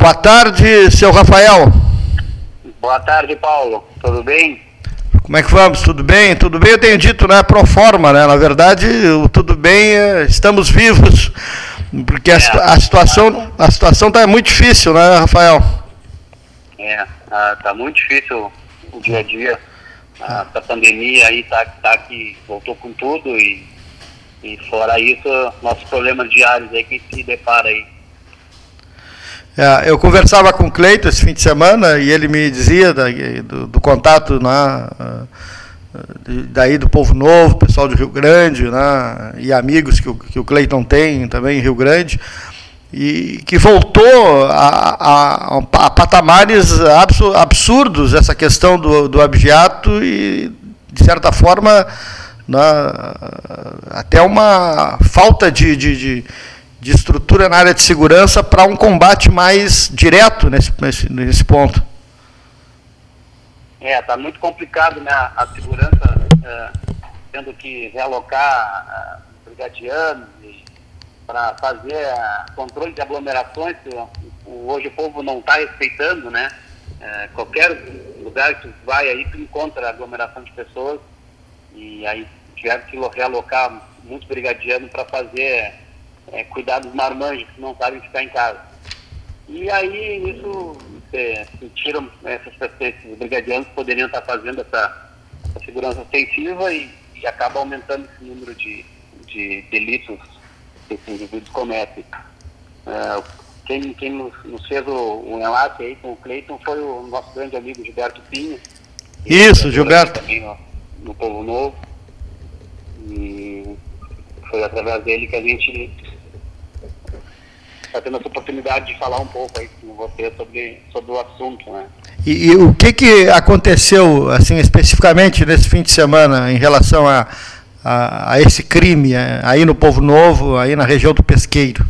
Boa tarde, seu Rafael. Boa tarde, Paulo. Tudo bem? Como é que vamos? Tudo bem? Tudo bem, eu tenho dito, né? Pro forma, né? Na verdade, o tudo bem, é, estamos vivos. Porque a, É. a situação a situação está muito difícil, né, Rafael? É, ah, tá muito difícil o dia a dia. Ah, Essa pandemia aí tá, tá que voltou com tudo e, e fora isso, nossos problemas diários aí que se depara aí. É, eu conversava com o Cleito esse fim de semana e ele me dizia da- do, do contato né, ah, de- daí do Povo Novo, pessoal do Rio Grande, né, e amigos que o, que o Cleiton tem também em Rio Grande, e que voltou a, a- a patamares absu- absurdos essa questão do, do e, de certa forma, né, até uma falta de, de, de, de estrutura na área de segurança para um combate mais direto nesse, nesse, nesse ponto. É, tá muito complicado, né? A segurança é, tendo que realocar ah, brigadianos para fazer ah, controle de aglomerações. que hoje o povo não está respeitando, né? É, qualquer lugar que vai aí, tu encontra aglomeração de pessoas e aí tiveram que realocar muitos brigadianos para fazer é, cuidar dos marmanjos que não sabem ficar em casa. E aí, isso, é, sentiram essas pessoas, esses brigadianos poderiam estar fazendo essa, essa segurança ofensiva e, e acaba aumentando esse número de, de delitos que esses indivíduos cometem. É, quem quem nos, nos fez o, o enlace aí com o Cleiton foi o nosso grande amigo Gilberto Pinho. Isso, Gilberto. Também, ó, no Povo Novo. E foi através dele que a gente está tendo essa oportunidade de falar um pouco aí com você sobre, sobre o assunto, né? E, e o que, que aconteceu, assim, especificamente nesse fim de semana em relação a, a, a esse crime eh, aí no Povo Novo, aí na região do Pesqueiro?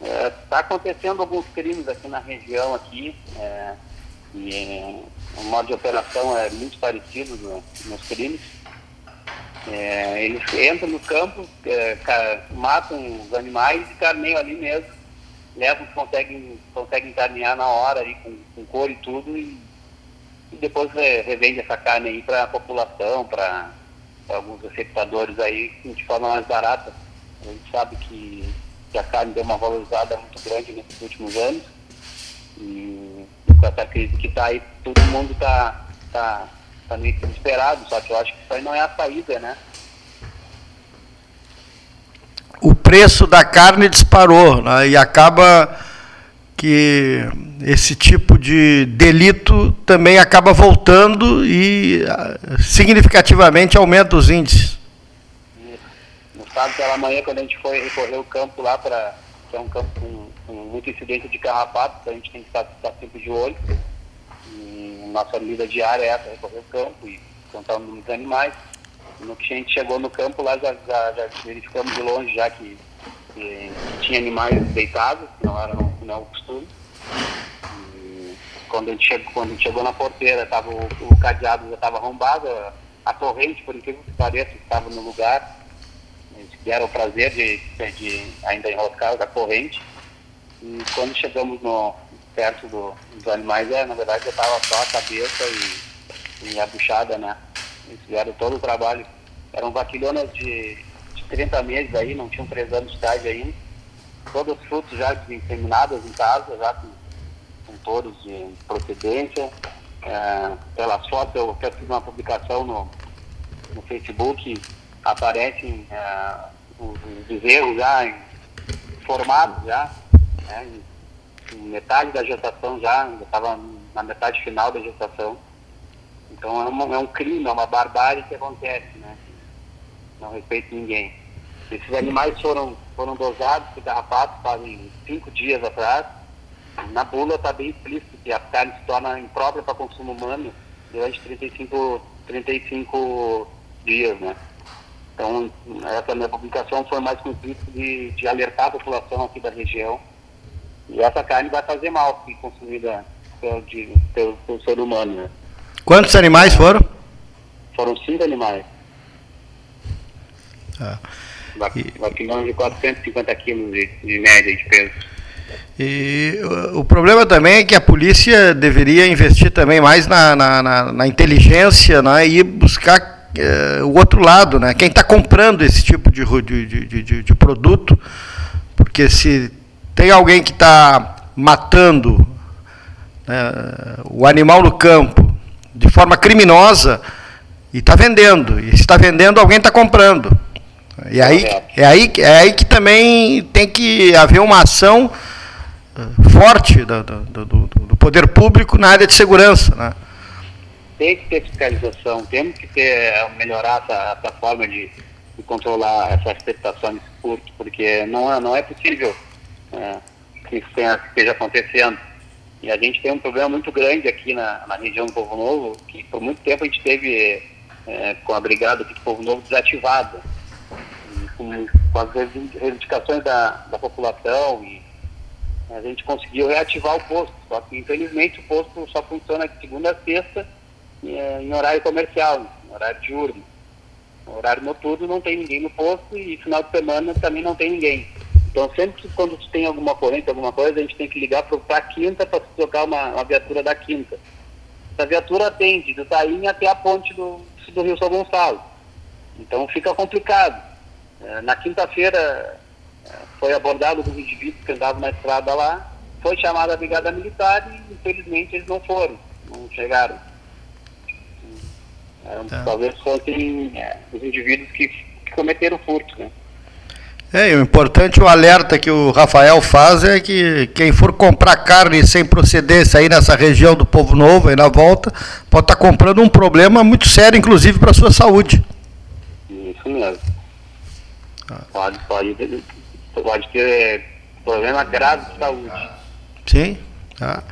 Está acontecendo alguns crimes aqui na região aqui, é, e é, o modo de operação é muito parecido no- nos crimes. É, eles entram no campo, é, matam os animais e carneiam ali mesmo. Levam, conseguem, conseguem carnear na hora ali com, com couro e tudo e, e depois é, revende essa carne aí para a população, para alguns receptadores aí de forma mais barata. A gente sabe que, que a carne deu uma valorizada muito grande nesses últimos anos e com essa crise que está aí, todo mundo está tá, tá meio que desesperado, só que eu acho que isso aí não é a saída, né? O preço da carne disparou né, e acaba que esse tipo de delito também acaba voltando e ah, significativamente aumenta os índices. No sábado pela manhã, quando a gente foi recorrer o campo lá, para que é um campo com, com muita incidência de carrapato, então a gente tem que estar, estar sempre de olho. E nossa medida diária é essa, recorrer o campo e contar o número dos animais. No que a gente chegou no campo lá, já, já, já verificamos de longe já que, que tinha animais deitados, que não era não, não é o costume. E quando a gente chegou, quando a gente chegou na porteira, tava, o, o cadeado já estava arrombado, a, a corrente, por incrível que pareça, estava no lugar. Eles deram o prazer de, de ainda enroscar da corrente. E quando chegamos no, perto do, dos animais, é, na verdade já estava só a cabeça e, e a buchada, né? Eles fizeram todo o trabalho. Eram vaquilhonas de, de 30 meses aí, não tinham 3 anos de idade ainda. Todos os frutos já inseminadas em casa, já com, com touros de procedência. É, pelas fotos, eu até fiz uma publicação no, no Facebook, aparecem é, os, os bezerros já em, formados já, né, em metade da gestação já, ainda estava na metade final da gestação. Então é, uma, é um crime, é uma barbárie que acontece, né? Não respeita ninguém. Esses animais foram, foram dosados por carrapato fazem cinco dias atrás. Na bula está bem explícito que a carne se torna imprópria para consumo humano durante 35, 35 dias, né? Então, essa minha publicação foi mais com o de, de alertar a população aqui da região. E essa carne vai fazer mal se consumida pelo, de, pelo, pelo ser humano, né? Quantos animais foram? Foram cinco animais. Ah. Va- E- Vaquilhões de 450 quilos de, de média de peso. E o problema também é que a polícia deveria investir também mais na, na, na, na inteligência né, e buscar é, o outro lado, né? Quem está comprando esse tipo de, de, de, de, produto, porque se tem alguém que está matando né, o animal no campo de forma criminosa e está vendendo, e se está vendendo, alguém está comprando. E aí, é, aí, é aí que também tem que haver uma ação forte do, do, do, do, poder público na área de segurança. Né? Tem que ter fiscalização, temos que ter, eh, melhorar essa, essa forma de, de controlar essa expectação desse furto, porque não é, não é possível é, que esteja acontecendo. E a gente tem um problema muito grande aqui na, na região do Povo Novo, que por muito tempo a gente teve é, com a brigada do Povo Novo desativada, com, com, as reivindicações da, da população e a gente conseguiu reativar o posto, só que infelizmente o posto só funciona de segunda a sexta eh, em horário comercial, em horário diurno. No horário noturno não tem ninguém no posto e final de semana também não tem ninguém. Então sempre que quando tem alguma corrente, alguma coisa, a gente tem que ligar para a quinta para trocar uma, uma, viatura da quinta. Essa viatura atende do Taim até a ponte do, do Rio São Gonçalo. Então fica complicado. Eh, na quinta-feira foi abordado os indivíduos que andavam na estrada lá, foi chamada a brigada militar e infelizmente eles não foram, não chegaram. Eram, tá. Talvez fossem é, os indivíduos que, que cometeram furto, né? É, o importante, o alerta que o Rafael faz é que quem for comprar carne sem procedência aí nessa região do Povo Novo, aí na volta, pode estar tá comprando um problema muito sério, inclusive para a sua saúde. Isso mesmo. Ah. Pode, pode pode ter problema grave de saúde. Sim, tá.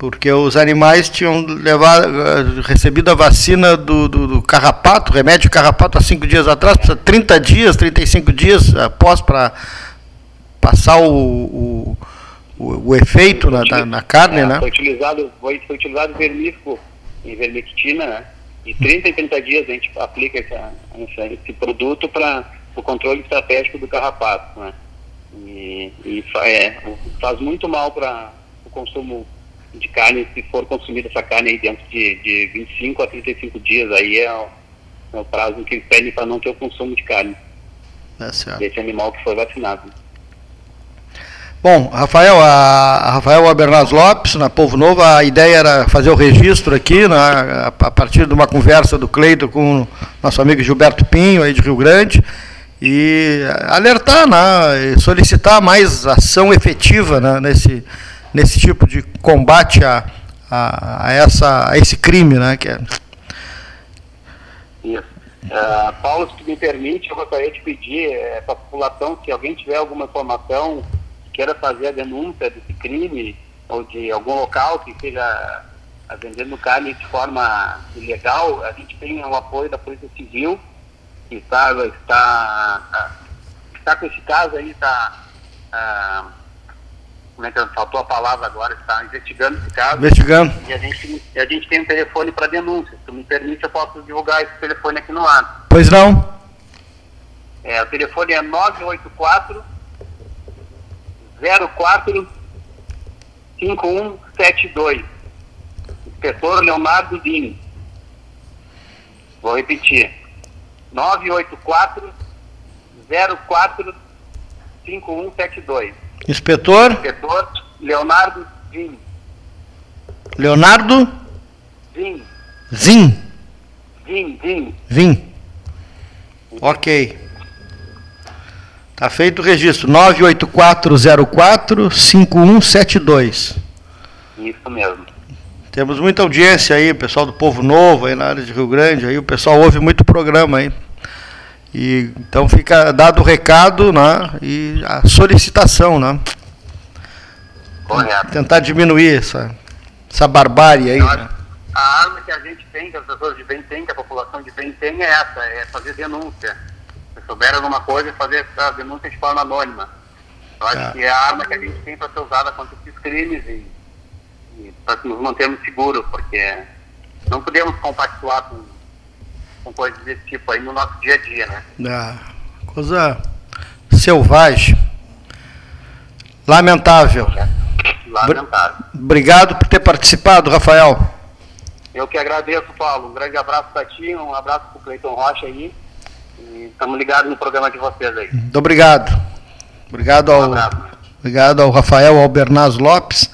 Porque os animais tinham levado, eh, recebido a vacina do, do, do carrapato, remédio carrapato há cinco dias atrás, precisa 30 dias, 35 dias após para passar o, o, o, o efeito na, na, na carne, é, né? Foi utilizado, foi, foi utilizado vermífugo em vermectina, né? E 30 e 30 dias a gente aplica essa, esse produto para o controle estratégico do carrapato, né? E, e é, faz muito mal para o consumo de carne se for consumida essa carne aí dentro de, de 25 a 35 dias. Aí é o, é o prazo que eles pedem para não ter o consumo de carne é certo. desse animal que foi vacinado. Bom, Rafael, a, Rafael Abernaz Lopes, na Povo Novo, a ideia era fazer o registro aqui, né, a, a partir de uma conversa do Cleito com nosso amigo Gilberto Pinho, aí de Rio Grande, e alertar, né, solicitar mais ação efetiva né, nesse, nesse tipo de combate a, a, a, essa, a esse crime. Né, que é... Isso. Uh, Paulo, se me permite, eu gostaria de pedir é, para a população, se alguém tiver alguma informação, queira fazer a denúncia desse crime, ou de algum local que esteja vendendo carne de forma ilegal, a gente tem o apoio da Polícia Civil que está, está, está com esse caso aí, está. Ah, como é que faltou a palavra agora? Está investigando esse caso. Investigando. E a gente, a gente tem um telefone para denúncia. Se tu me permite, eu posso divulgar esse telefone aqui no ar. Pois não. É, o telefone é 984 04 5172. Inspetor Leonardo Dini. Vou repetir. 984 04 5172. Inspetor? Inspetor Leonardo Zin. Leonardo? Zin. Zin. Zin, Zin. Vim. Ok. Tá feito o registro. 98404 5172. Isso mesmo. Temos muita audiência aí, pessoal do Povo Novo aí na área de Rio Grande, aí o pessoal ouve muito programa aí. E, então fica dado o recado né, e a solicitação, né? Correto. Tentar diminuir essa, essa barbárie aí. Né? A arma que a gente tem, que as pessoas de bem têm, que a população de bem tem, é essa, é fazer denúncia. Se souber alguma coisa, fazer essa denúncia de forma anônima. Eu acho é. que é a arma que a gente tem para ser usada contra esses crimes e para nos mantermos seguros, porque não podemos compactuar com, com coisas desse tipo aí no nosso dia a dia, né? Ah, coisa selvagem. Lamentável. Lamentável. Obrigado por ter participado, Rafael. Eu que agradeço, Paulo. Um grande abraço para ti, um abraço para o Cleiton Rocha aí. E estamos ligados no programa de vocês aí. Muito obrigado. Obrigado ao, Um abraço. obrigado ao Rafael Albernaz Lopes.